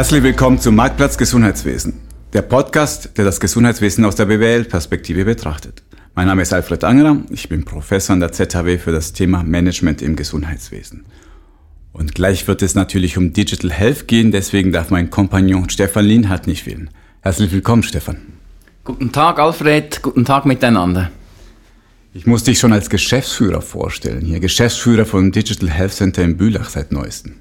Herzlich willkommen zum Marktplatz Gesundheitswesen, der Podcast, der das Gesundheitswesen aus der BWL-Perspektive betrachtet. Mein Name ist Alfred Angerer, ich bin Professor an der ZHW für das Thema Management im Gesundheitswesen. Und gleich wird es natürlich um Digital Health gehen, deswegen darf mein Kompagnon Stefan Lienhardt nicht fehlen. Herzlich willkommen, Stefan. Guten Tag, Alfred. Guten Tag miteinander. Ich muss dich schon als Geschäftsführer vorstellen. Hier Geschäftsführer von Digital Health Center in Bülach seit neuestem.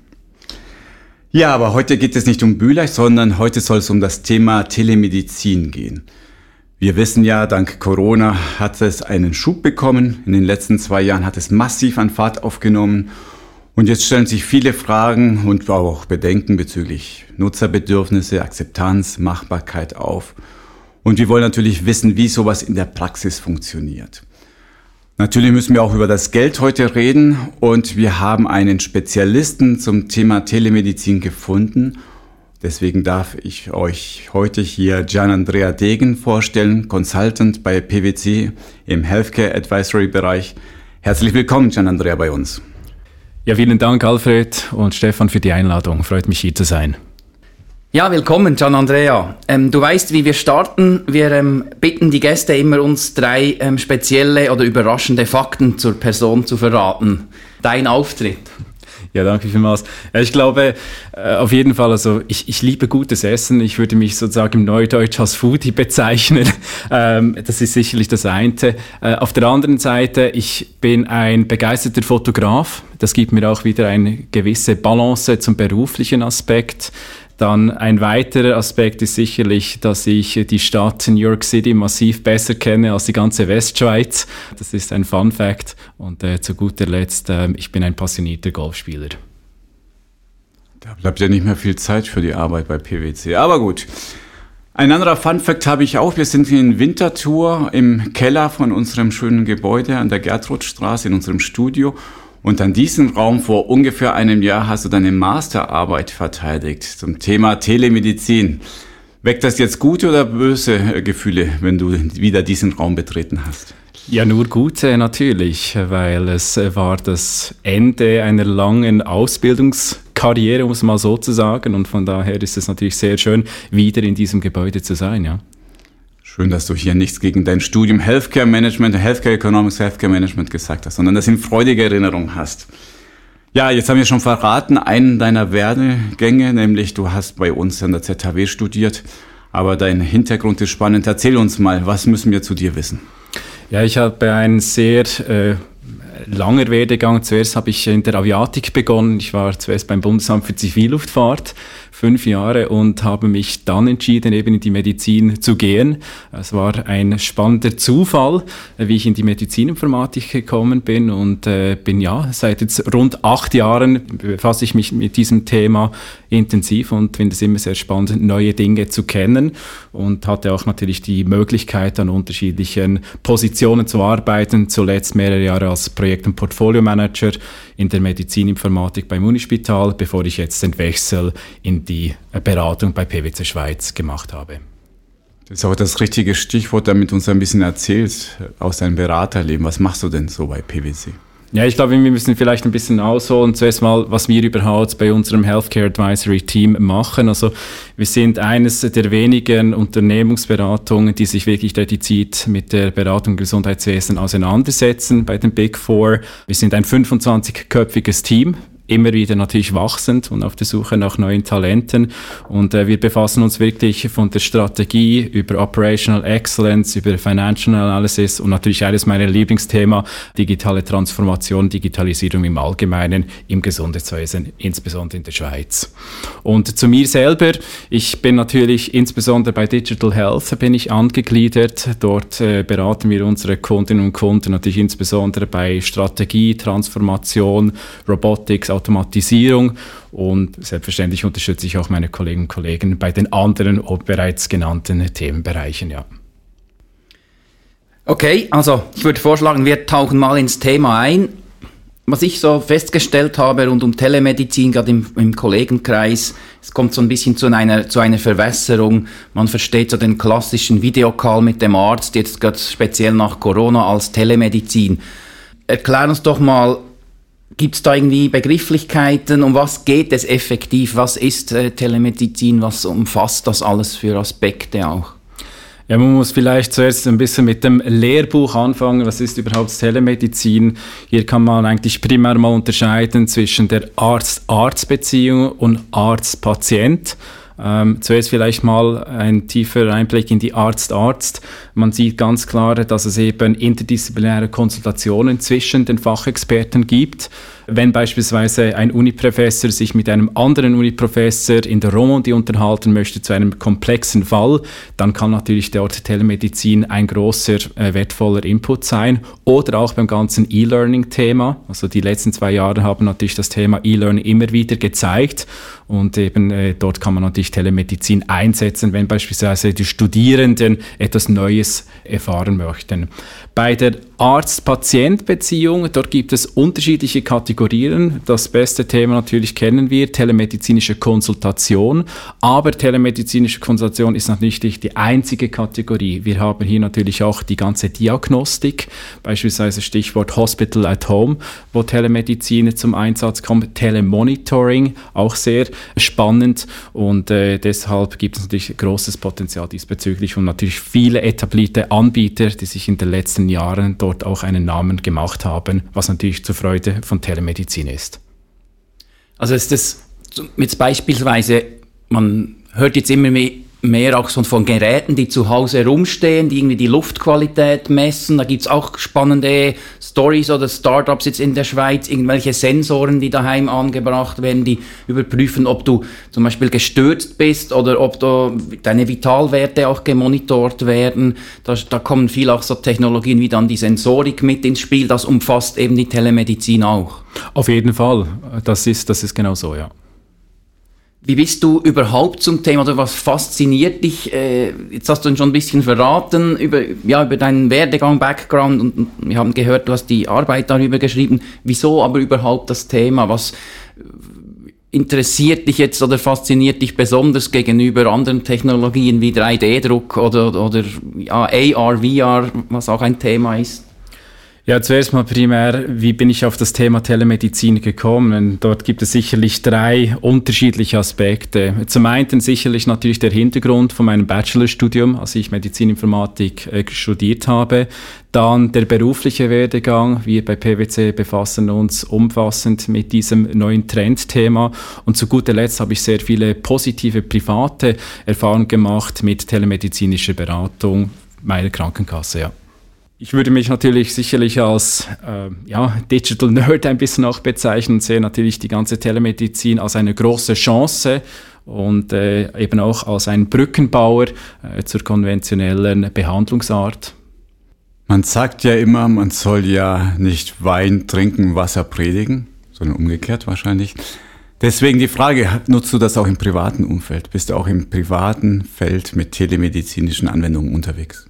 Ja, aber heute geht es nicht um Bülach, sondern heute soll es um das Thema Telemedizin gehen. Wir wissen ja, dank Corona hat es einen Schub bekommen. In den letzten zwei Jahren hat es massiv an Fahrt aufgenommen. Und jetzt stellen sich viele Fragen und auch Bedenken bezüglich Nutzerbedürfnisse, Akzeptanz, Machbarkeit auf. Und wir wollen natürlich wissen, wie sowas in der Praxis funktioniert. Natürlich müssen wir auch über das Geld heute reden und wir haben einen Spezialisten zum Thema Telemedizin gefunden. Deswegen darf ich euch heute hier Gian Andrea Degen vorstellen, Consultant bei PwC im Healthcare Advisory Bereich. Herzlich willkommen, Gian Andrea, bei uns. Ja, vielen Dank, Alfred und Stefan, für die Einladung. Freut mich, hier zu sein. Ja, willkommen, Gian Andrea. Ähm, du weißt, wie wir starten. Wir ähm, bitten die Gäste immer, uns drei ähm, spezielle oder überraschende Fakten zur Person zu verraten. Dein Auftritt. Ja, danke vielmals. Ich glaube, äh, auf jeden Fall, also ich, ich liebe gutes Essen. Ich würde mich sozusagen im Neudeutsch als Foodie bezeichnen. Ähm, das ist sicherlich das eine. Äh, auf der anderen Seite, ich bin ein begeisterter Fotograf. Das gibt mir auch wieder eine gewisse Balance zum beruflichen Aspekt. Dann ein weiterer Aspekt ist sicherlich, dass ich die Stadt New York City massiv besser kenne als die ganze Westschweiz. Das ist ein Fun Fact. Und äh, zu guter Letzt, äh, ich bin ein passionierter Golfspieler. Da bleibt ja nicht mehr viel Zeit für die Arbeit bei PwC. Aber gut. Ein anderer Fun Fact habe ich auch. Wir sind in Winterthur im Keller von unserem schönen Gebäude an der Gertrudstraße in unserem Studio. Und an diesem Raum vor ungefähr einem Jahr hast du deine Masterarbeit verteidigt zum Thema Telemedizin. Weckt das jetzt gute oder böse Gefühle, wenn du wieder diesen Raum betreten hast? Ja, nur gute natürlich, weil es war das Ende einer langen Ausbildungskarriere, um es mal so zu sagen. Und von daher ist es natürlich sehr schön, wieder in diesem Gebäude zu sein, ja. Schön, dass du hier nichts gegen dein Studium Healthcare Management, Healthcare Economics, Healthcare Management gesagt hast, sondern das in freudige Erinnerung hast. Ja, jetzt haben wir schon verraten, einen deiner Werdegänge, nämlich du hast bei uns an der ZHW studiert, aber dein Hintergrund ist spannend. Erzähl uns mal, was müssen wir zu dir wissen? Ja, ich habe einen sehr äh, langer Werdegang. Zuerst habe ich in der Aviatik begonnen. Ich war zuerst beim Bundesamt für Zivilluftfahrt fünf Jahre und habe mich dann entschieden, eben in die Medizin zu gehen. Es war ein spannender Zufall, wie ich in die Medizininformatik gekommen bin und äh, bin ja seit jetzt rund acht Jahren befasse ich mich mit diesem Thema intensiv und finde es immer sehr spannend, neue Dinge zu kennen und hatte auch natürlich die Möglichkeit, an unterschiedlichen Positionen zu arbeiten. Zuletzt mehrere Jahre als Projekt- und Portfolio-Manager in der Medizininformatik beim Unispital, bevor ich jetzt den Wechsel in die Beratung bei PwC Schweiz gemacht habe. Das ist auch das richtige Stichwort, damit du uns ein bisschen erzählst aus deinem Beraterleben. Was machst du denn so bei PwC? Ja, ich glaube, wir müssen vielleicht ein bisschen ausholen. Zuerst mal, was wir überhaupt bei unserem Healthcare Advisory Team machen. Also, wir sind eines der wenigen Unternehmensberatungen, die sich wirklich dediziert mit der Beratung im Gesundheitswesen auseinandersetzen bei den Big Four. Wir sind ein 25-köpfiges Team immer wieder natürlich wachsend und auf der Suche nach neuen Talenten. Und äh, wir befassen uns wirklich von der Strategie über Operational Excellence, über Financial Analysis und natürlich eines meiner Lieblingsthema, digitale Transformation, Digitalisierung im Allgemeinen im Gesundheitswesen, insbesondere in der Schweiz. Und zu mir selber, ich bin natürlich insbesondere bei Digital Health bin ich angegliedert. Dort äh, beraten wir unsere Kundinnen und Kunden natürlich insbesondere bei Strategie, Transformation, Robotics, Automatisierung und selbstverständlich unterstütze ich auch meine Kolleginnen und Kollegen bei den anderen bereits genannten Themenbereichen, ja. Okay, also ich würde vorschlagen, wir tauchen mal ins Thema ein. Was ich so festgestellt habe rund um Telemedizin, gerade im, im Kollegenkreis, es kommt so ein bisschen zu einer, zu einer Verwässerung. Man versteht so den klassischen Videocall mit dem Arzt, jetzt gerade speziell nach Corona als Telemedizin. Erklär uns doch mal, Gibt es da irgendwie Begrifflichkeiten? Um was geht es effektiv? Was ist äh, Telemedizin? Was umfasst das alles für Aspekte auch? Ja, man muss vielleicht zuerst ein bisschen mit dem Lehrbuch anfangen. Was ist überhaupt Telemedizin? Hier kann man eigentlich primär mal unterscheiden zwischen der Arzt-Arzt-Beziehung und Arzt-Patient. Ähm, zuerst vielleicht mal ein tiefer Einblick in die Arzt-Arzt. Man sieht ganz klar, dass es eben interdisziplinäre Konsultationen zwischen den Fachexperten gibt. Wenn beispielsweise ein Uniprofessor sich mit einem anderen Uniprofessor in der Romandie unterhalten möchte zu einem komplexen Fall, dann kann natürlich dort Telemedizin ein großer, äh, wertvoller Input sein. Oder auch beim ganzen E-Learning-Thema. Also die letzten zwei Jahre haben natürlich das Thema E-Learning immer wieder gezeigt. Und eben äh, dort kann man natürlich Telemedizin einsetzen, wenn beispielsweise die Studierenden etwas Neues erfahren möchten. Bei der Arzt-Patient-Beziehung, dort gibt es unterschiedliche Kategorien. Das beste Thema natürlich kennen wir, telemedizinische Konsultation. Aber telemedizinische Konsultation ist natürlich nicht die einzige Kategorie. Wir haben hier natürlich auch die ganze Diagnostik, beispielsweise Stichwort Hospital at Home, wo Telemedizin zum Einsatz kommt, Telemonitoring, auch sehr spannend und äh, deshalb gibt es natürlich großes Potenzial diesbezüglich und natürlich viele etablierte Anbieter, die sich in den letzten Jahren dort auch einen Namen gemacht haben, was natürlich zur Freude von Telemedizin ist. Also ist das jetzt beispielsweise, man hört jetzt immer mehr mehr auch so von Geräten, die zu Hause rumstehen, die irgendwie die Luftqualität messen. Da gibt's auch spannende Stories oder Startups jetzt in der Schweiz, irgendwelche Sensoren, die daheim angebracht werden, die überprüfen, ob du zum Beispiel gestürzt bist oder ob du, deine Vitalwerte auch gemonitort werden. Da, da kommen viel auch so Technologien wie dann die Sensorik mit ins Spiel. Das umfasst eben die Telemedizin auch. Auf jeden Fall. Das ist, das ist genau so, ja. Wie bist du überhaupt zum Thema oder was fasziniert dich? Äh, jetzt hast du schon ein bisschen verraten über, ja, über deinen Werdegang, Background und wir haben gehört, du hast die Arbeit darüber geschrieben. Wieso aber überhaupt das Thema? Was interessiert dich jetzt oder fasziniert dich besonders gegenüber anderen Technologien wie 3D-Druck oder, oder ja, AR, VR, was auch ein Thema ist? Ja, zuerst mal primär, wie bin ich auf das Thema Telemedizin gekommen? Dort gibt es sicherlich drei unterschiedliche Aspekte. Zum einen sicherlich natürlich der Hintergrund von meinem Bachelorstudium, als ich Medizininformatik äh, studiert habe. Dann der berufliche Werdegang. Wir bei PwC befassen uns umfassend mit diesem neuen Trendthema. Und zu guter Letzt habe ich sehr viele positive private Erfahrungen gemacht mit telemedizinischer Beratung meiner Krankenkasse. Ja. Ich würde mich natürlich sicherlich als äh, ja, Digital Nerd ein bisschen auch bezeichnen sehe natürlich die ganze Telemedizin als eine große Chance und äh, eben auch als ein Brückenbauer äh, zur konventionellen Behandlungsart. Man sagt ja immer, man soll ja nicht Wein trinken, Wasser predigen, sondern umgekehrt wahrscheinlich. Deswegen die Frage, nutzt du das auch im privaten Umfeld? Bist du auch im privaten Feld mit telemedizinischen Anwendungen unterwegs?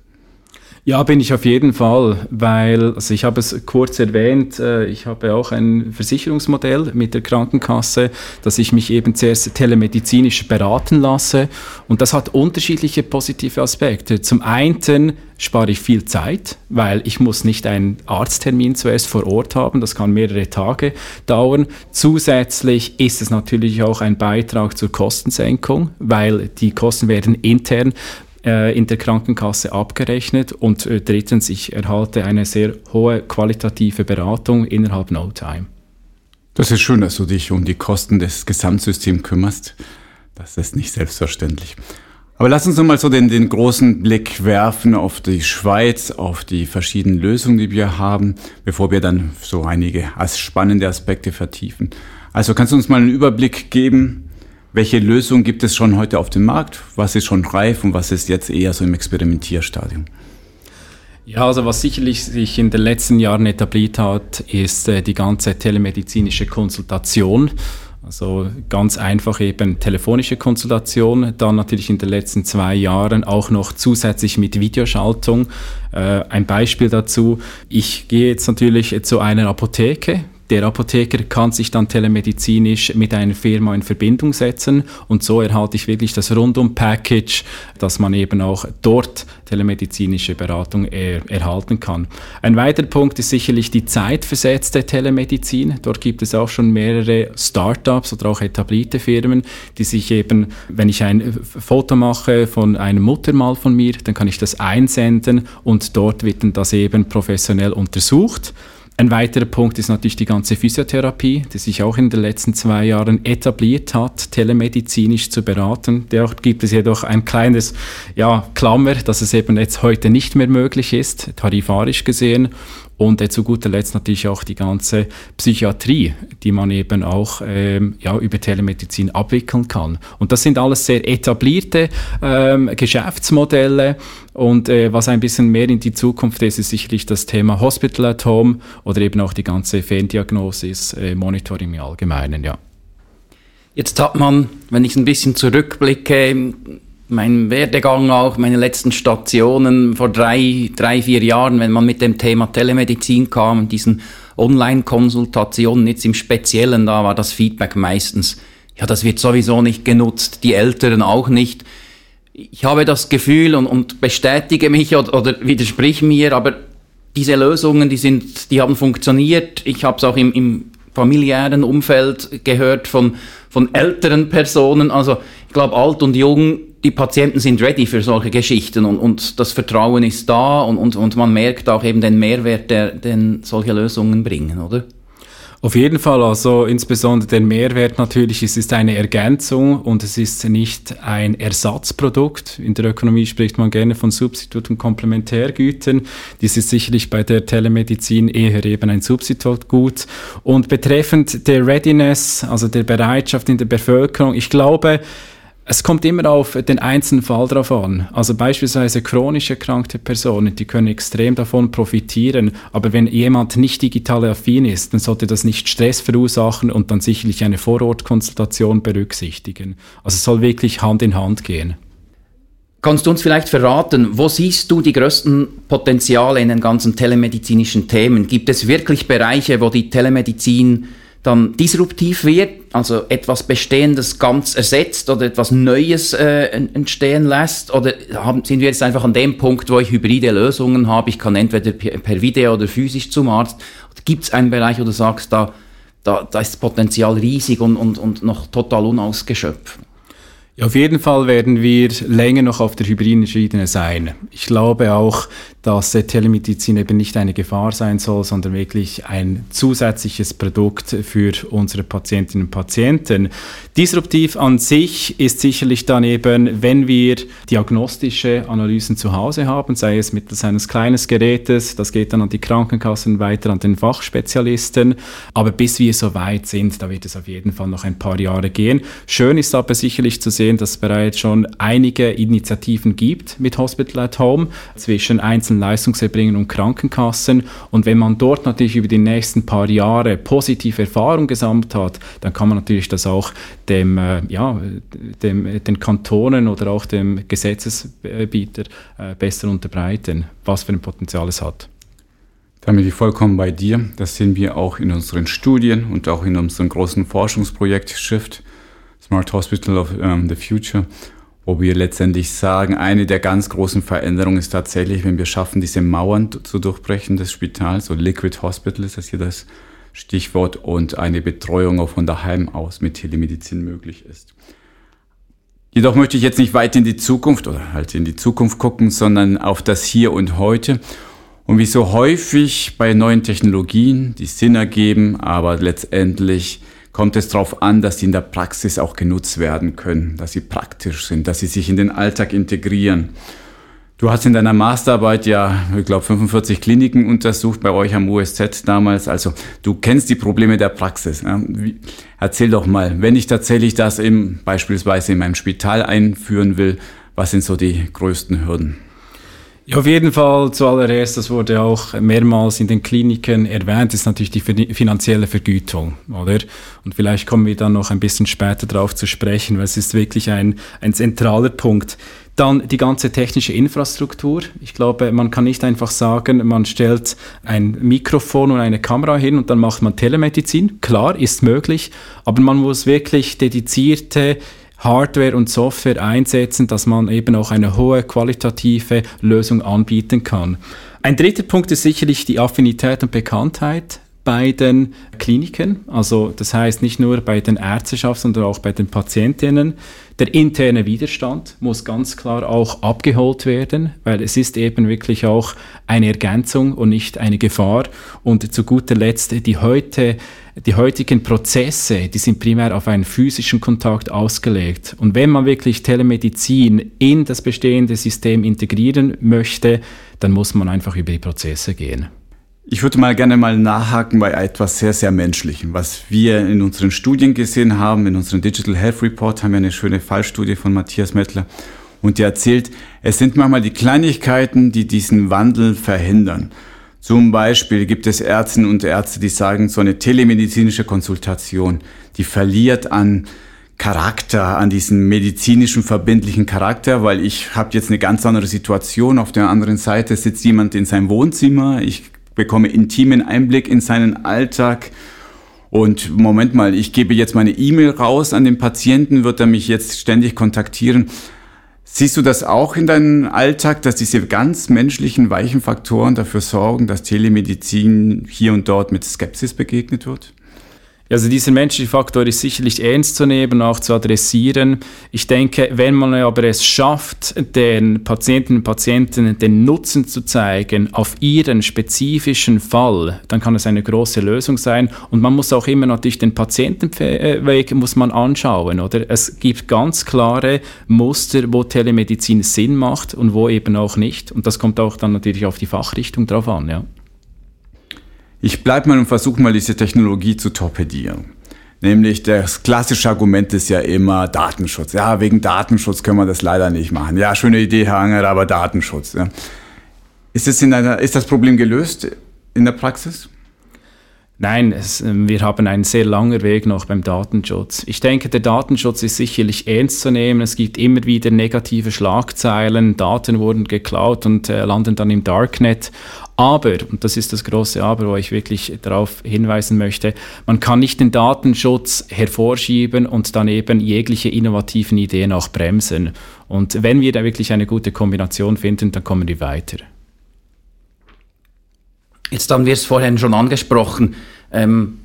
Ja, bin ich auf jeden Fall, weil, also ich habe es kurz erwähnt, äh, ich habe auch ein Versicherungsmodell mit der Krankenkasse, dass ich mich eben zuerst telemedizinisch beraten lasse und das hat unterschiedliche positive Aspekte. Zum einen spare ich viel Zeit, weil ich muss nicht einen Arzttermin zuerst vor Ort haben, das kann mehrere Tage dauern. Zusätzlich ist es natürlich auch ein Beitrag zur Kostensenkung, weil die Kosten werden intern äh, in der Krankenkasse abgerechnet und äh, drittens, ich erhalte eine sehr hohe qualitative Beratung innerhalb No Time. Das ist schön, dass du dich um die Kosten des Gesamtsystems kümmerst. Das ist nicht selbstverständlich. Aber lass uns mal so den, den großen Blick werfen auf die Schweiz, auf die verschiedenen Lösungen, die wir haben, bevor wir dann so einige spannende Aspekte vertiefen. Also kannst du uns mal einen Überblick geben, welche Lösung gibt es schon heute auf dem Markt? Was ist schon reif und was ist jetzt eher so im Experimentierstadium? Ja, also was sicherlich sich in den letzten Jahren etabliert hat, ist äh, die ganze telemedizinische Konsultation. Also ganz einfach eben telefonische Konsultation, dann natürlich in den letzten zwei Jahren auch noch zusätzlich mit Videoschaltung. Äh, ein Beispiel dazu, ich gehe jetzt natürlich zu einer Apotheke, Der Apotheker kann sich dann telemedizinisch mit einer Firma in Verbindung setzen und so erhalte ich wirklich das Rundum-Package, dass man eben auch dort telemedizinische Beratung er erhalten kann. Ein weiterer Punkt ist sicherlich die zeitversetzte Telemedizin. Dort gibt es auch schon mehrere Startups oder auch etablierte Firmen, die sich eben, wenn ich ein Foto mache von einem Muttermal von mir, dann kann ich das einsenden und dort wird dann das eben professionell untersucht. Ein weiterer Punkt ist natürlich die ganze Physiotherapie, die sich auch in den letzten zwei Jahren etabliert hat, telemedizinisch zu beraten. Dort gibt es jedoch ein kleines ja, Klammer, dass es eben jetzt heute nicht mehr möglich ist, tarifarisch gesehen. Und zu guter Letzt natürlich auch die ganze Psychiatrie, die man eben auch ähm, ja, über Telemedizin abwickeln kann. Und das sind alles sehr etablierte ähm, Geschäftsmodelle. Und äh, was ein bisschen mehr in die Zukunft ist, ist sicherlich das Thema Hospital at Home oder eben auch die ganze Ferndiagnosis, äh, Monitoring im Allgemeinen, ja. Jetzt hat man, wenn ich ein bisschen zurückblicke, mein Werdegang auch, meine letzten Stationen vor drei, drei, vier Jahren, wenn man mit dem Thema Telemedizin kam, diesen Online-Konsultationen, jetzt im Speziellen, da war das Feedback meistens, ja, das wird sowieso nicht genutzt, die Älteren auch nicht. Ich habe das Gefühl und, und bestätige mich oder, oder widersprich mir, aber diese Lösungen, die sind, die haben funktioniert. Ich habe es auch im, im familiären Umfeld gehört von, von älteren Personen. Also ich glaube, alt und jung die Patienten sind ready für solche Geschichten und, und das Vertrauen ist da und, und, und man merkt auch eben den Mehrwert, der, den solche Lösungen bringen, oder? Auf jeden Fall, also insbesondere der Mehrwert natürlich, es ist eine Ergänzung und es ist nicht ein Ersatzprodukt. In der Ökonomie spricht man gerne von Substitut- und Komplementärgütern. Dies ist sicherlich bei der Telemedizin eher eben ein Substitutgut. Und betreffend der Readiness, also der Bereitschaft in der Bevölkerung, ich glaube, es kommt immer auf den einzelnen Fall drauf an. Also beispielsweise chronisch erkrankte Personen, die können extrem davon profitieren. Aber wenn jemand nicht digital affin ist, dann sollte das nicht Stress verursachen und dann sicherlich eine Vorortkonsultation berücksichtigen. Also es soll wirklich Hand in Hand gehen. Kannst du uns vielleicht verraten, wo siehst du die größten Potenziale in den ganzen telemedizinischen Themen? Gibt es wirklich Bereiche, wo die Telemedizin dann disruptiv wird, also etwas Bestehendes ganz ersetzt oder etwas Neues äh, entstehen lässt? Oder haben, sind wir jetzt einfach an dem Punkt, wo ich hybride Lösungen habe? Ich kann entweder per Video oder physisch zum Arzt. Gibt es einen Bereich, wo du sagst, da, da, da ist das Potenzial riesig und, und, und noch total unausgeschöpft? Ja, auf jeden Fall werden wir länger noch auf der hybriden Schiene sein. Ich glaube auch, dass Telemedizin eben nicht eine Gefahr sein soll, sondern wirklich ein zusätzliches Produkt für unsere Patientinnen und Patienten. Disruptiv an sich ist sicherlich dann eben, wenn wir diagnostische Analysen zu Hause haben, sei es mittels eines kleinen Gerätes, das geht dann an die Krankenkassen weiter an den Fachspezialisten. Aber bis wir so weit sind, da wird es auf jeden Fall noch ein paar Jahre gehen. Schön ist aber sicherlich zu sehen, dass es bereits schon einige Initiativen gibt mit Hospital at Home zwischen einzelnen Leistungserbringern und Krankenkassen. Und wenn man dort natürlich über die nächsten paar Jahre positive Erfahrung gesammelt hat, dann kann man natürlich das auch dem, äh, ja, dem, den Kantonen oder auch dem Gesetzesbieter äh, besser unterbreiten, was für ein Potenzial es hat. Da bin ich vollkommen bei dir. Das sehen wir auch in unseren Studien und auch in unserem großen Forschungsprojekt Shift. Smart Hospital of the Future, wo wir letztendlich sagen, eine der ganz großen Veränderungen ist tatsächlich, wenn wir schaffen, diese Mauern zu durchbrechen des Spitals, so Liquid Hospital ist das hier das Stichwort, und eine Betreuung auch von daheim aus mit Telemedizin möglich ist. Jedoch möchte ich jetzt nicht weit in die Zukunft oder halt in die Zukunft gucken, sondern auf das Hier und Heute. Und wie so häufig bei neuen Technologien, die Sinn ergeben, aber letztendlich kommt es darauf an, dass sie in der Praxis auch genutzt werden können, dass sie praktisch sind, dass sie sich in den Alltag integrieren. Du hast in deiner Masterarbeit ja, ich glaube, 45 Kliniken untersucht bei euch am USZ damals. Also du kennst die Probleme der Praxis. Wie, erzähl doch mal, wenn ich tatsächlich das im, beispielsweise in meinem Spital einführen will, was sind so die größten Hürden? Ja, auf jeden Fall zuallererst, das wurde auch mehrmals in den Kliniken erwähnt, ist natürlich die finanzielle Vergütung, oder? Und vielleicht kommen wir dann noch ein bisschen später darauf zu sprechen, weil es ist wirklich ein, ein zentraler Punkt. Dann die ganze technische Infrastruktur. Ich glaube, man kann nicht einfach sagen, man stellt ein Mikrofon und eine Kamera hin und dann macht man Telemedizin. Klar, ist möglich, aber man muss wirklich dedizierte Hardware und Software einsetzen, dass man eben auch eine hohe qualitative Lösung anbieten kann. Ein dritter Punkt ist sicherlich die Affinität und Bekanntheit bei den Kliniken, also das heißt nicht nur bei den Ärzteschaft, sondern auch bei den Patientinnen. Der interne Widerstand muss ganz klar auch abgeholt werden, weil es ist eben wirklich auch eine Ergänzung und nicht eine Gefahr. Und zu guter Letzt die heute die heutigen Prozesse, die sind primär auf einen physischen Kontakt ausgelegt. Und wenn man wirklich Telemedizin in das bestehende System integrieren möchte, dann muss man einfach über die Prozesse gehen. Ich würde mal gerne mal nachhaken bei etwas sehr, sehr Menschlichem. Was wir in unseren Studien gesehen haben, in unserem Digital Health Report haben wir eine schöne Fallstudie von Matthias Mettler. Und der erzählt, es sind manchmal die Kleinigkeiten, die diesen Wandel verhindern. Zum Beispiel gibt es Ärztinnen und Ärzte, die sagen, so eine telemedizinische Konsultation, die verliert an Charakter, an diesen medizinischen verbindlichen Charakter, weil ich habe jetzt eine ganz andere Situation. Auf der anderen Seite sitzt jemand in seinem Wohnzimmer. Ich bekomme intimen Einblick in seinen Alltag. Und Moment mal, ich gebe jetzt meine E-Mail raus an den Patienten, wird er mich jetzt ständig kontaktieren. Siehst du das auch in deinem Alltag, dass diese ganz menschlichen, weichen Faktoren dafür sorgen, dass Telemedizin hier und dort mit Skepsis begegnet wird? Also dieser menschliche Faktor ist sicherlich ernst zu nehmen, auch zu adressieren. Ich denke, wenn man aber es schafft, den Patientinnen und Patienten den Nutzen zu zeigen auf ihren spezifischen Fall, dann kann es eine große Lösung sein. Und man muss auch immer natürlich den Patientenweg muss man anschauen, oder? Es gibt ganz klare Muster, wo Telemedizin Sinn macht und wo eben auch nicht. Und das kommt auch dann natürlich auf die Fachrichtung drauf an, ja. Ich bleibe mal und versuche mal diese Technologie zu torpedieren. Nämlich das klassische Argument ist ja immer Datenschutz. Ja, wegen Datenschutz können wir das leider nicht machen. Ja, schöne Idee, Herr Anger, aber Datenschutz. Ja. Ist, es in einer, ist das Problem gelöst in der Praxis? Nein, es, ähm, wir haben einen sehr langen Weg noch beim Datenschutz. Ich denke, der Datenschutz ist sicherlich ernst zu nehmen. Es gibt immer wieder negative Schlagzeilen, Daten wurden geklaut und äh, landen dann im Darknet. Aber, und das ist das große Aber, wo ich wirklich darauf hinweisen möchte, man kann nicht den Datenschutz hervorschieben und dann eben jegliche innovativen Ideen auch bremsen. Und wenn wir da wirklich eine gute Kombination finden, dann kommen wir weiter. Jetzt haben wir es vorhin schon angesprochen. Ähm,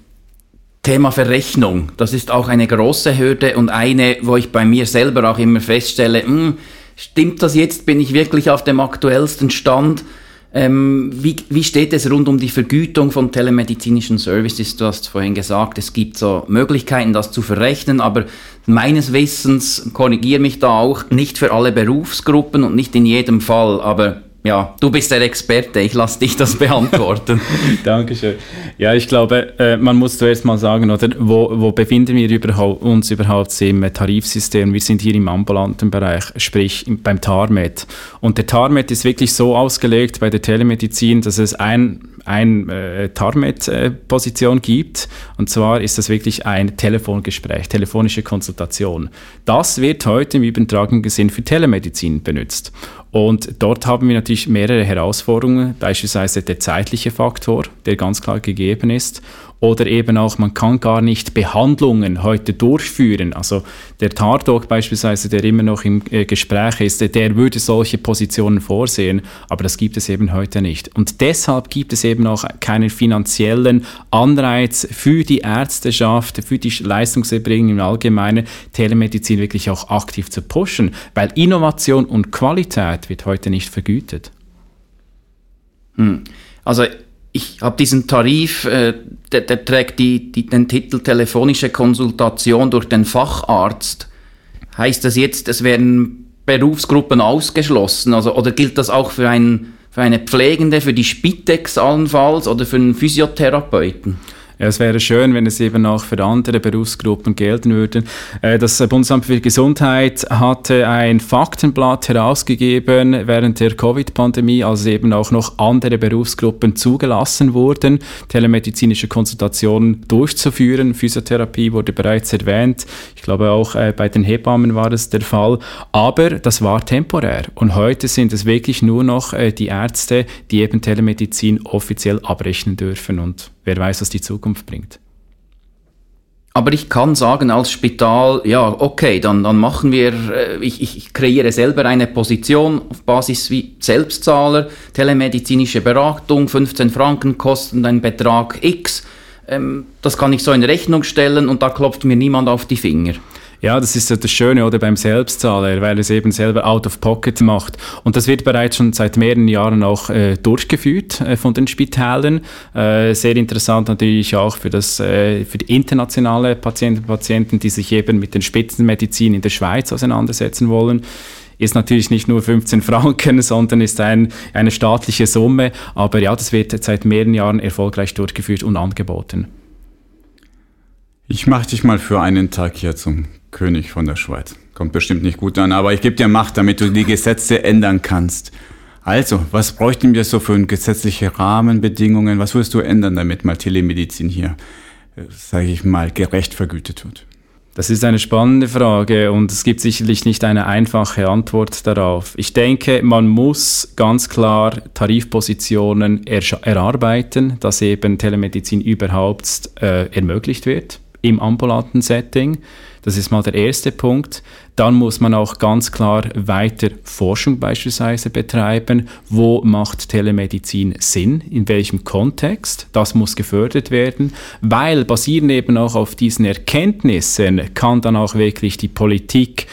Thema Verrechnung, das ist auch eine große Hürde und eine, wo ich bei mir selber auch immer feststelle, mh, hm, stimmt das jetzt, bin ich wirklich auf dem aktuellsten Stand? Ähm, wie, wie steht es rund um die Vergütung von telemedizinischen Services? Du hast vorhin gesagt, es gibt so Möglichkeiten, das zu verrechnen, aber meines Wissens, korrigiere mich da auch, nicht für alle Berufsgruppen und nicht in jedem Fall, aber ja, du bist der Experte, ich lasse dich das beantworten. Dankeschön. Ja, ich glaube, äh, man muss zuerst mal sagen, oder, wo, wo befinden wir überhaupt, uns überhaupt im Tarifsystem? Wir sind hier im ambulanten Bereich, sprich beim TARMED. Und der TARMED ist wirklich so ausgelegt bei der Telemedizin, dass es ein ein äh, Tarmet-Position gibt. Und zwar ist das wirklich ein Telefongespräch, telefonische Konsultation. Das wird heute im übertragenen Sinn für Telemedizin benutzt. Und dort haben wir natürlich mehrere Herausforderungen, beispielsweise der zeitliche Faktor, der ganz klar gegeben ist. Oder eben auch, man kann gar nicht Behandlungen heute durchführen. Also der Tardog beispielsweise, der immer noch im äh, Gespräch ist, der würde solche Positionen vorsehen, aber das gibt es eben heute nicht. Und deshalb gibt es eben auch keinen finanziellen Anreiz für die Ärzteschaft, für die Leistungserbringer im Allgemeinen, Telemedizin wirklich auch aktiv zu pushen, weil Innovation und Qualität wird heute nicht vergütet. Hm. Also ich habe diesen Tarif, äh, der, der, trägt die, die, den Titel telefonische Konsultation durch den Facharzt. Heißt das jetzt, es werden Berufsgruppen ausgeschlossen? Also, oder gilt das auch für, einen, für eine Pflegende, für die Spitex allenfalls oder für einen Physiotherapeuten? Ja, es wäre schön, wenn es eben auch für andere Berufsgruppen gelten würde. Äh, das Bundesamt für Gesundheit hatte ein Faktenblatt herausgegeben während der Covid-Pandemie, als eben auch noch andere Berufsgruppen zugelassen wurden, telemedizinische Konsultationen durchzuführen. Physiotherapie wurde bereits erwähnt. Ich glaube auch äh, bei den Hebammen war es der Fall. Aber das war temporär. Und heute sind es wirklich nur noch äh, die Ärzte, die eben Telemedizin offiziell abrechnen dürfen. Und wer weiß, was die Zukunft bringt. Aber ich kann sagen als Spital, ja, okay, dann, dann machen wir, äh, ich, ich kreiere selber eine Position auf Basis wie Selbstzahler, telemedizinische Beratung, 15 Franken kosten ein Betrag X. Ähm, das kann ich so in Rechnung stellen und da klopft mir niemand auf die Finger. Ja, das ist das Schöne oder beim Selbstzahler, weil es eben selber out of pocket macht. Und das wird bereits schon seit mehreren Jahren auch äh, durchgeführt äh, von den Spitälern. Äh, sehr interessant natürlich auch für, das, äh, für die internationale Patienten Patienten, die sich eben mit den Spitzenmedizin in der Schweiz auseinandersetzen wollen ist natürlich nicht nur 15 Franken, sondern ist ein, eine staatliche Summe. Aber ja, das wird seit mehreren Jahren erfolgreich durchgeführt und angeboten. Ich mache dich mal für einen Tag hier zum König von der Schweiz. Kommt bestimmt nicht gut an, aber ich gebe dir Macht, damit du die Gesetze ändern kannst. Also, was bräuchten wir so für gesetzliche Rahmenbedingungen? Was würdest du ändern, damit mal Telemedizin hier, äh, sage ich mal, gerecht vergütet wird? Das ist eine spannende Frage und es gibt sicherlich nicht eine einfache Antwort darauf. Ich denke, man muss ganz klar Tarifpositionen erarbeiten, dass eben Telemedizin überhaupt äh, ermöglicht wird im ambulanten Setting. Das ist mal der erste Punkt. Dann muss man auch ganz klar weiter Forschung beispielsweise betreiben. Wo macht Telemedizin Sinn? In welchem Kontext? Das muss gefördert werden, weil basierend eben auch auf diesen Erkenntnissen kann dann auch wirklich die Politik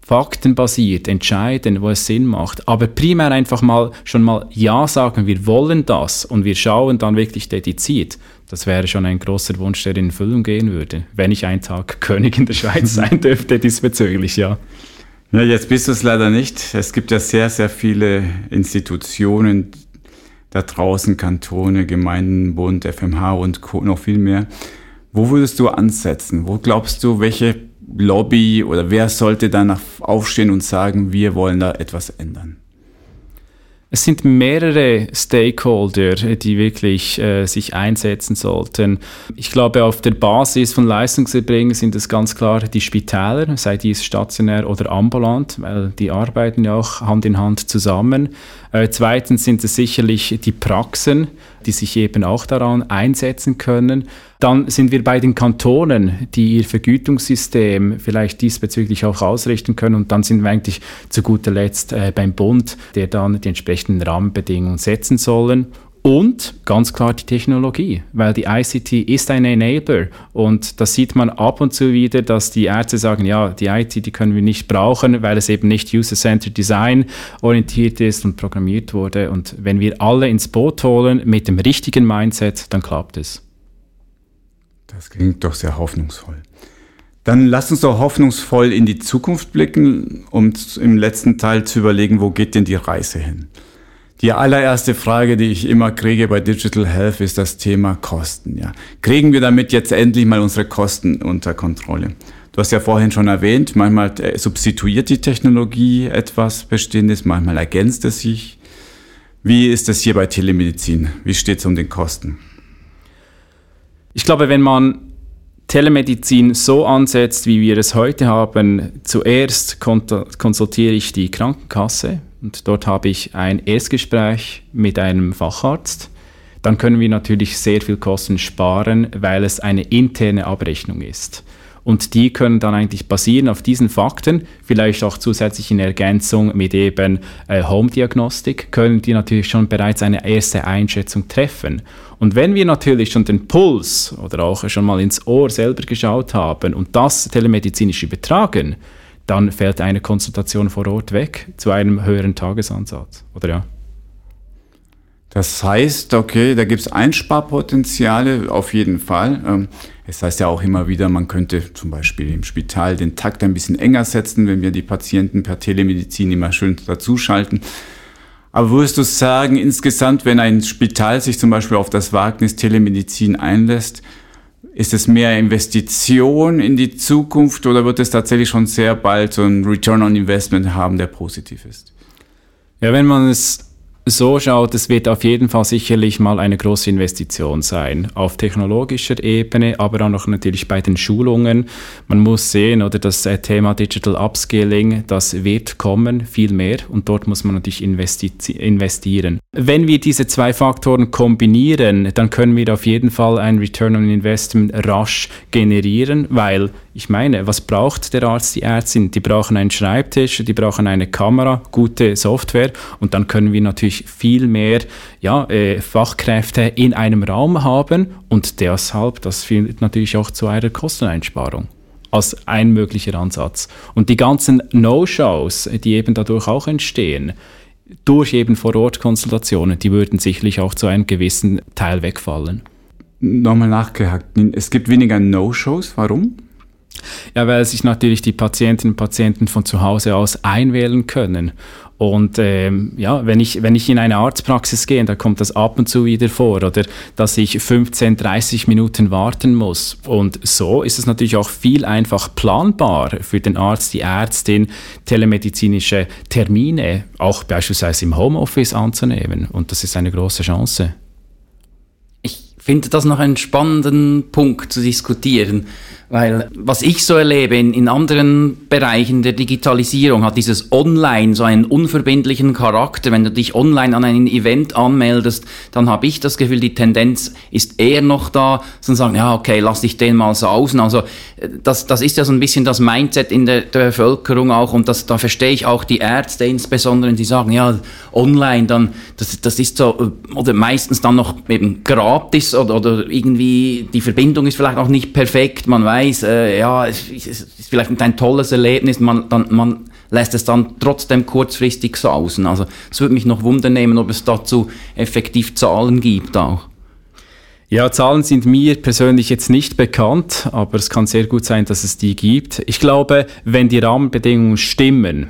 faktenbasiert entscheiden, wo es Sinn macht. Aber primär einfach mal schon mal Ja sagen, wir wollen das und wir schauen dann wirklich dediziert. Das wäre schon ein großer Wunsch, der in Erfüllung gehen würde, wenn ich einen Tag König in der Schweiz sein dürfte, diesbezüglich, ja. Ja, jetzt bist du es leider nicht. Es gibt ja sehr, sehr viele Institutionen da draußen, Kantone, Gemeinden, Bund, FMH und Co. noch viel mehr. Wo würdest du ansetzen? Wo glaubst du, welche Lobby oder wer sollte danach aufstehen und sagen, wir wollen da etwas ändern? Es sind mehrere Stakeholder, die wirklich äh, sich einsetzen sollten. Ich glaube, auf der Basis von Leistungserbringen sind es ganz klar die Spitäler, sei dies stationär oder ambulant, weil die arbeiten ja auch Hand in Hand zusammen. Äh, zweitens sind es sicherlich die Praxen, die sich eben auch daran einsetzen können. Dann sind wir bei den Kantonen, die ihr Vergütungssystem vielleicht diesbezüglich auch ausrichten können. Und dann sind wir eigentlich zu guter Letzt äh, beim Bund, der dann die entsprechenden Rahmenbedingungen setzen sollen. Und ganz klar die Technologie, weil die ICT ist ein Enabler und das sieht man ab und zu wieder, dass die Ärzte sagen, ja, die IT, die können wir nicht brauchen, weil es eben nicht User-Centered Design orientiert ist und programmiert wurde. Und wenn wir alle ins Boot holen mit dem richtigen Mindset, dann klappt es. Das klingt doch sehr hoffnungsvoll. Dann lass uns doch hoffnungsvoll in die Zukunft blicken, um im letzten Teil zu überlegen, wo geht denn die Reise hin? Die allererste Frage, die ich immer kriege bei Digital Health, ist das Thema Kosten. Ja. Kriegen wir damit jetzt endlich mal unsere Kosten unter Kontrolle? Du hast ja vorhin schon erwähnt, manchmal äh, substituiert die Technologie etwas Bestehendes, manchmal ergänzt es sich. Wie ist es hier bei Telemedizin? Wie steht es um den Kosten? Ich glaube, wenn man Telemedizin so ansetzt, wie wir es heute haben, zuerst konsultiere ich die Krankenkasse und dort habe ich ein Erstgespräch mit einem Facharzt. Dann können wir natürlich sehr viel Kosten sparen, weil es eine interne Abrechnung ist. Und die können dann eigentlich basieren auf diesen Fakten, vielleicht auch zusätzlich in Ergänzung mit eben äh, Home-Diagnostik, können die natürlich schon bereits eine erste Einschätzung treffen. Und wenn wir natürlich schon den Puls oder auch schon mal ins Ohr selber geschaut haben und das telemedizinisch übertragen, dann fällt eine Konsultation vor Ort weg zu einem höheren Tagesansatz, oder ja? Das heißt, okay, da gibt es Einsparpotenziale auf jeden Fall. Ähm, es heißt ja auch immer wieder, man könnte zum Beispiel im Spital den Takt ein bisschen enger setzen, wenn wir die Patienten per Telemedizin immer schön dazuschalten. Aber würdest du sagen, insgesamt, wenn ein Spital sich zum Beispiel auf das Wagnis Telemedizin einlässt, Ist es mehr Investition in die Zukunft oder wird es tatsächlich schon sehr bald so ein Return on Investment haben, der positiv ist? Ja, wenn man es so schaut, es wird auf jeden Fall sicherlich mal eine große Investition sein. Auf technologischer Ebene, aber auch noch natürlich bei den Schulungen. Man muss sehen, oder das äh, Thema Digital Upscaling, das wird kommen, viel mehr. Und dort muss man natürlich investi investieren. Wenn wir diese zwei Faktoren kombinieren, dann können wir auf jeden Fall ein Return on Investment rasch generieren, weil ich meine, was braucht der Arzt, die Ärztin? Die brauchen einen Schreibtisch, die brauchen eine Kamera, gute Software und dann können wir natürlich viel mehr ja, äh, Fachkräfte in einem Raum haben und deshalb, das führt natürlich auch zu einer Kosteneinsparung als ein möglicher Ansatz. Und die ganzen No-Shows, die eben dadurch auch entstehen, durch eben Vor-Ort-Konsultationen, die würden sicherlich auch zu einem gewissen Teil wegfallen. Nochmal nachgehakt. Es gibt weniger No-Shows. Warum? Ja, weil sich natürlich die Patientinnen und Patienten von zu Hause aus einwählen können. Und ähm, ja, wenn ich, wenn ich in eine Arztpraxis gehe, da kommt das ab und zu wieder vor, oder dass ich 15, 30 Minuten warten muss. Und so ist es natürlich auch viel einfach planbar für den Arzt, die Ärztin, telemedizinische Termine auch beispielsweise im Homeoffice anzunehmen. Und das ist eine große Chance. Ich finde das noch einen spannenden Punkt zu diskutieren. Weil was ich so erlebe in, in anderen Bereichen der Digitalisierung hat dieses Online so einen unverbindlichen Charakter. Wenn du dich online an ein Event anmeldest, dann habe ich das Gefühl, die Tendenz ist eher noch da, zu sagen, ja, okay, lass dich den mal sausen. Also das, das ist ja so ein bisschen das Mindset in der, der Bevölkerung auch und das, da verstehe ich auch die Ärzte insbesondere, die sagen, ja, online, dann, das, das ist so, oder meistens dann noch eben gratis oder, oder irgendwie die Verbindung ist vielleicht auch nicht perfekt, man weiß, weiß, äh, ja, es, es, ist vielleicht ein tolles Erlebnis, man, dann, man lässt es dann trotzdem kurzfristig sausen. Also es würde mich noch wundern nehmen, ob es dazu effektiv Zahlen gibt auch. Ja, Zahlen sind mir persönlich jetzt nicht bekannt, aber es kann sehr gut sein, dass es die gibt. Ich glaube, wenn die Rahmenbedingungen stimmen,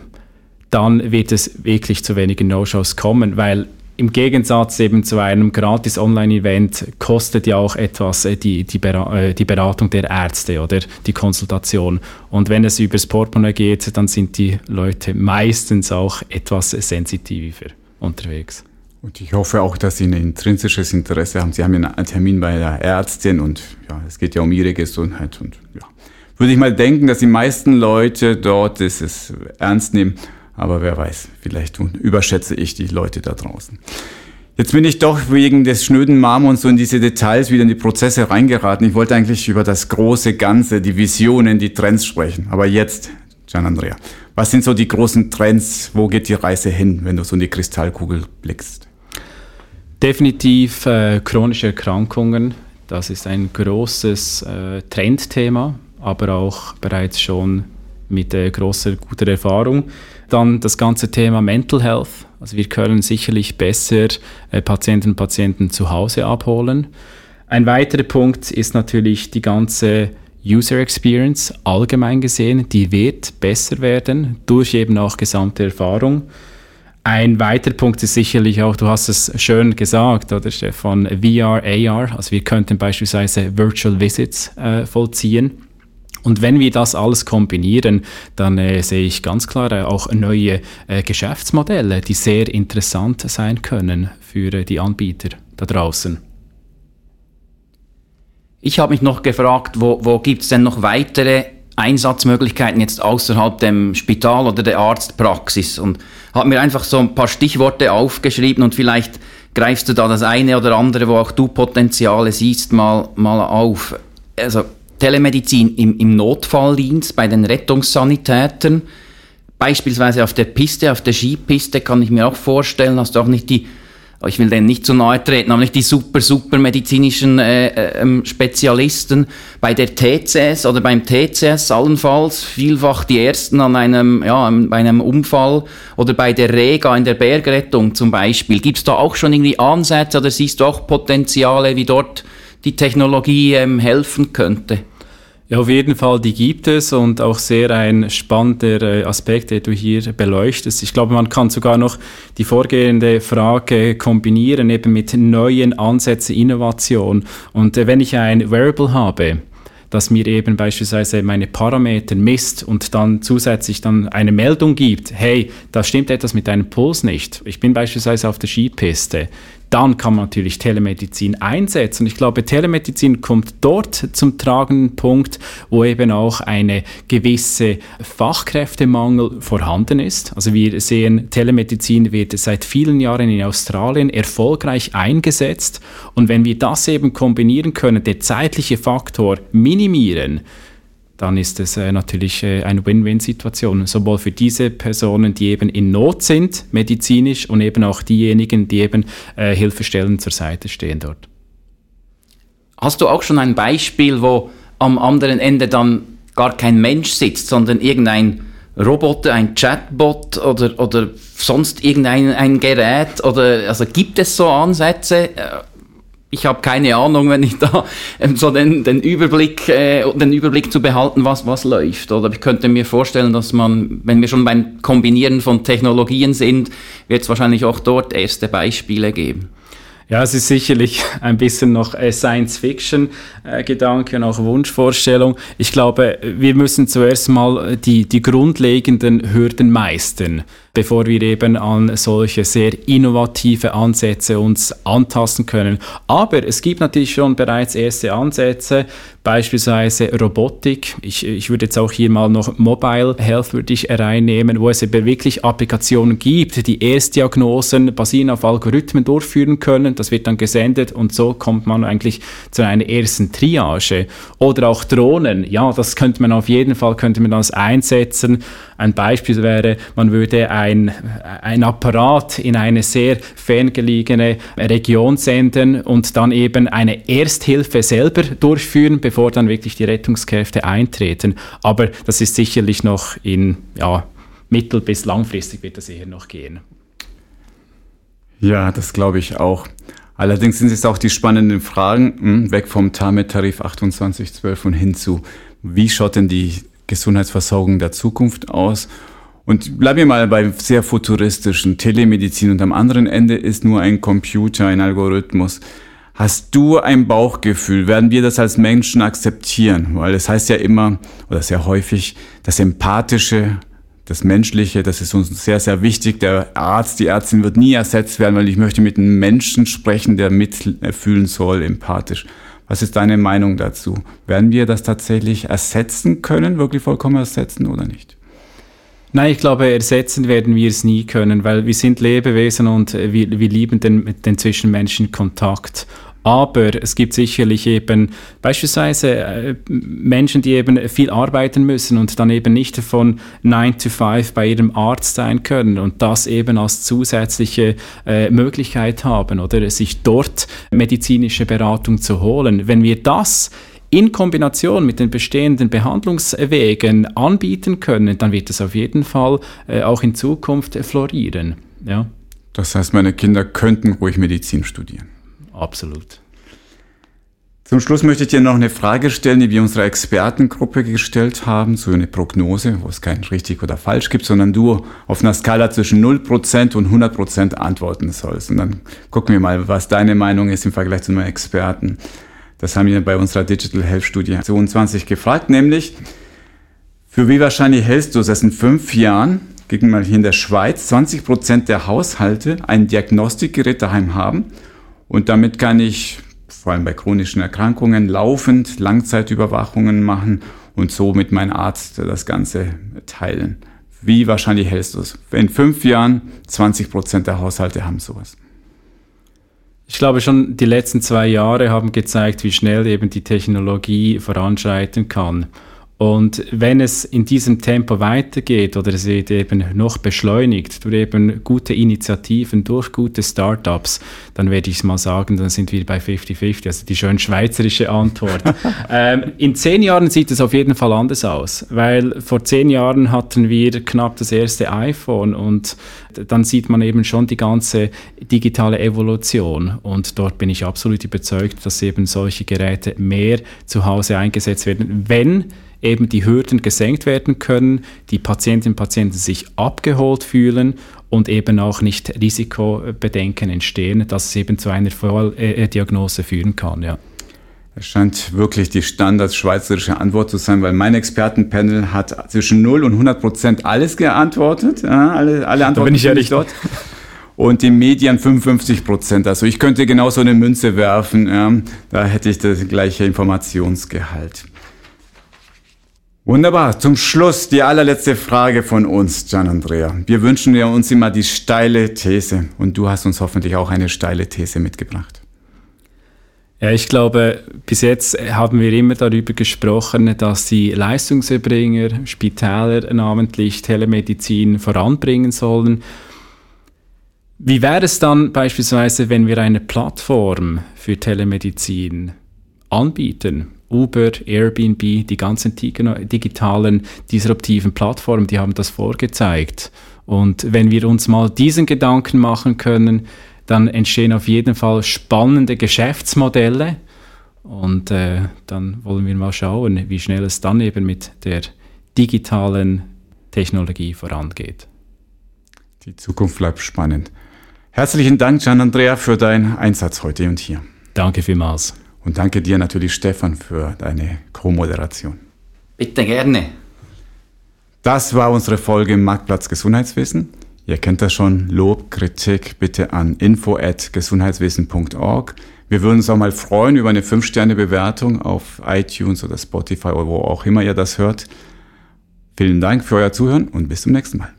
dann wird es wirklich zu wenigen No-Shows kommen, weil im Gegensatz eben zu einem gratis Online-Event kostet ja auch etwas äh, die, die, äh, die, Beratung der Ärzte oder die Konsultation. Und wenn es übers Portemonnaie geht, dann sind die Leute meistens auch etwas sensitiver unterwegs. Und ich hoffe auch, dass Sie ein intrinsisches Interesse haben. Sie haben ja einen Termin bei der Ärztin und ja, es geht ja um Ihre Gesundheit. Und ja, würde ich mal denken, dass die meisten Leute dort es ernst nehmen aber wer weiß, vielleicht überschätze ich die Leute da draußen. Jetzt bin ich doch wegen des schnöden Marmons in diese Details wieder in die Prozesse reingeraten. Ich wollte eigentlich über das große Ganze, die Visionen, die Trends sprechen. Aber jetzt, Gian Andrea, was sind so die großen Trends? Wo geht die Reise hin, wenn du so in die Kristallkugel blickst? Definitiv äh, chronische Erkrankungen. Das ist ein großes äh, Trendthema, aber auch bereits schon mit äh, großer guter Erfahrung. Dann das ganze Thema Mental Health. Also wir können sicherlich besser äh, Patientinnen und Patienten zu Hause abholen. Ein weiterer Punkt ist natürlich die ganze User Experience allgemein gesehen. Die wird besser werden durch eben auch gesamte Erfahrung. Ein weiterer Punkt ist sicherlich auch, du hast es schön gesagt, oder Stefan, VR, AR. Also wir könnten beispielsweise Virtual Visits äh, vollziehen und wenn wir das alles kombinieren, dann äh, sehe ich ganz klar äh, auch neue äh, Geschäftsmodelle, die sehr interessant sein können für äh, die Anbieter da draußen. Ich habe mich noch gefragt, wo, wo gibt es denn noch weitere Einsatzmöglichkeiten jetzt außerhalb dem Spital oder der Arztpraxis? Und habe mir einfach so ein paar Stichworte aufgeschrieben und vielleicht greifst du da das eine oder andere, wo auch du Potenziale siehst, mal, mal auf. Also Telemedizin im, im Notfalldienst bei den Rettungssanitätern. Beispielsweise auf der Piste, auf der Skipiste kann ich mir auch vorstellen, hast du auch nicht die, ich will denen nicht zu nahe treten, aber nicht die super, super medizinischen äh, äh, ähm, Spezialisten. Bei der TCS oder beim TCS allenfalls vielfach die ersten an einem, ja, bei einem Unfall oder bei der Rega in der Bergrettung zum Beispiel. Gibt es da auch schon irgendwie Ansätze oder siehst du auch Potenziale, wie dort die Technologie ähm, helfen könnte? Ja, auf jeden Fall, die gibt es und auch sehr ein spannender äh, Aspekt, den du hier beleuchtest. Ich glaube, man kann sogar noch die vorgehende Frage kombinieren, eben mit neuen Ansätzen, Innovation. Und äh, wenn ich ein Wearable habe, das mir eben beispielsweise meine Parameter misst und dann zusätzlich dann eine Meldung gibt, hey, da stimmt etwas mit deinem Puls nicht. Ich bin beispielsweise auf der Skipiste dann kann man natürlich Telemedizin einsetzen. Und ich glaube, Telemedizin kommt dort zum tragenden Punkt, wo eben auch eine gewisse Fachkräftemangel vorhanden ist. Also wir sehen, Telemedizin wird seit vielen Jahren in Australien erfolgreich eingesetzt. Und wenn wir das eben kombinieren können, der zeitliche Faktor minimieren, dann ist es äh, natürlich äh, eine Win-Win-Situation, sowohl für diese Personen, die eben in Not sind, medizinisch, und eben auch diejenigen, die eben äh, Hilfestellen zur Seite stehen dort. Hast du auch schon ein Beispiel, wo am anderen Ende dann gar kein Mensch sitzt, sondern irgendein Roboter, ein Chatbot oder, oder sonst irgendein ein Gerät? Oder, also gibt es so Ansätze? Äh, ich habe keine Ahnung, wenn ich da ähm, so den, den Überblick, äh, den Überblick zu behalten, was, was läuft. Oder ich könnte mir vorstellen, dass man, wenn wir schon beim Kombinieren von Technologien sind, wird es wahrscheinlich auch dort erste Beispiele geben. Ja, es ist sicherlich ein bisschen noch äh, Science-Fiction-Gedanke und auch Wunschvorstellung. Ich glaube, wir müssen zuerst mal die, die grundlegenden Hürden meistern bevor wir eben an solche sehr innovative Ansätze uns antasten können. Aber es gibt natürlich schon bereits erste Ansätze, beispielsweise Robotik. Ich, ich würde jetzt auch hier mal noch Mobile Health würde ich reinnehmen, wo es eben wirklich Applikationen gibt, die Erstdiagnosen basierend auf Algorithmen durchführen können. Das wird dann gesendet und so kommt man eigentlich zu einer ersten Triage. Oder auch Drohnen. Ja, das könnte man auf jeden Fall könnte man das einsetzen. Ein Beispiel wäre, man würde ein, ein Apparat in eine sehr ferngelegene Region senden und dann eben eine Ersthilfe selber durchführen, bevor dann wirklich die Rettungskräfte eintreten. Aber das ist sicherlich noch in ja, mittel- bis langfristig wird das eher noch gehen. Ja, das glaube ich auch. Allerdings sind es auch die spannenden Fragen, hm, weg vom TAMET-Tarif 2812 und hin zu, wie schaut denn die Gesundheitsversorgung der Zukunft aus. Und bleiben wir mal bei sehr futuristischen Telemedizin und am anderen Ende ist nur ein Computer, ein Algorithmus. Hast du ein Bauchgefühl? Werden wir das als Menschen akzeptieren? Weil es heißt ja immer oder sehr häufig, das Empathische, das Menschliche, das ist uns sehr, sehr wichtig. Der Arzt, die Ärztin wird nie ersetzt werden, weil ich möchte mit einem Menschen sprechen, der mitfühlen soll, empathisch. Was ist deine Meinung dazu? Werden wir das tatsächlich ersetzen können, wirklich vollkommen ersetzen oder nicht? Nein, ich glaube, ersetzen werden wir es nie können, weil wir sind Lebewesen und wir, wir lieben den, den zwischenmenschlichen Kontakt. Aber es gibt sicherlich eben beispielsweise äh, Menschen, die eben viel arbeiten müssen und dann eben nicht von 9 to 5 bei ihrem Arzt sein können und das eben als zusätzliche äh, Möglichkeit haben oder sich dort medizinische Beratung zu holen. Wenn wir das in Kombination mit den bestehenden Behandlungswegen anbieten können, dann wird es auf jeden Fall äh, auch in Zukunft florieren. Ja. Das heißt, meine Kinder könnten ruhig Medizin studieren. Absolut. Zum Schluss möchte ich dir noch eine Frage stellen, die wir unserer Expertengruppe gestellt haben, so eine Prognose, wo es kein richtig oder falsch gibt, sondern du auf einer Skala zwischen 0% und 100% antworten sollst. Und dann gucken wir mal, was deine Meinung ist im Vergleich zu einem Experten. Das haben wir bei unserer Digital Health Studie 22 gefragt, nämlich, für wie wahrscheinlich hältst du es, dass in fünf Jahren, gegen mal hier in der Schweiz, 20% der Haushalte ein Diagnostikgerät daheim haben und damit kann ich vor allem bei chronischen Erkrankungen laufend Langzeitüberwachungen machen und so mit meinem Arzt das Ganze teilen. Wie wahrscheinlich hältst du es? In fünf Jahren 20 Prozent der Haushalte haben sowas. Ich glaube schon, die letzten zwei Jahre haben gezeigt, wie schnell eben die Technologie voranschreiten kann. Und wenn es in diesem Tempo weitergeht oder es wird eben noch beschleunigt durch eben gute Initiativen, durch gute Startups, dann werde ich mal sagen, dann sind wir bei 50-50, also die schön schweizerische Antwort. ähm, in zehn Jahren sieht es auf jeden Fall anders aus, weil vor zehn Jahren hatten wir knapp das erste iPhone und dann sieht man eben schon die ganze digitale Evolution und dort bin ich absolut überzeugt, dass eben solche Geräte mehr zu Hause eingesetzt werden, wenn eben die Hürden gesenkt werden können, die Patientinnen und Patienten sich abgeholt fühlen und eben auch nicht Risikobedenken entstehen, dass es eben zu einer Volldiagnose führen kann. Ja. Es scheint wirklich die standardschweizerische Antwort zu sein, weil mein Expertenpanel hat zwischen 0 und 100 Prozent alles geantwortet. Ja, alle, alle Antworten da bin ich ja nicht dort. Und die Medien 55 Prozent. Also ich könnte genauso eine Münze werfen. Ja, da hätte ich das gleiche Informationsgehalt. Wunderbar. Zum Schluss die allerletzte Frage von uns, Gian Andrea. Wir wünschen ja uns immer die steile These und du hast uns hoffentlich auch eine steile These mitgebracht. Ja, ich glaube, bis jetzt haben wir immer darüber gesprochen, dass die Leistungserbringer, Spitäler namentlich Telemedizin voranbringen sollen. Wie wäre es dann beispielsweise, wenn wir eine Plattform für Telemedizin anbieten? Uber, Airbnb, die ganzen digitalen disruptiven Plattformen, die haben das vorgezeigt. Und wenn wir uns mal diesen Gedanken machen können, dann entstehen auf jeden Fall spannende Geschäftsmodelle. Und äh, dann wollen wir mal schauen, wie schnell es dann eben mit der digitalen Technologie vorangeht. Die Zukunft bleibt spannend. Herzlichen Dank, Gian Andrea, für deinen Einsatz heute und hier. Danke vielmals. Und danke dir natürlich, Stefan, für deine Co-Moderation. Bitte gerne. Das war unsere Folge im Marktplatz Gesundheitswissen. Ihr kennt das schon. Lob, Kritik bitte an info@gesundheitswissen.org. Wir würden uns auch mal freuen über eine 5-Sterne-Bewertung auf iTunes oder Spotify oder wo auch immer ihr das hört. Vielen Dank für euer Zuhören und bis zum nächsten Mal.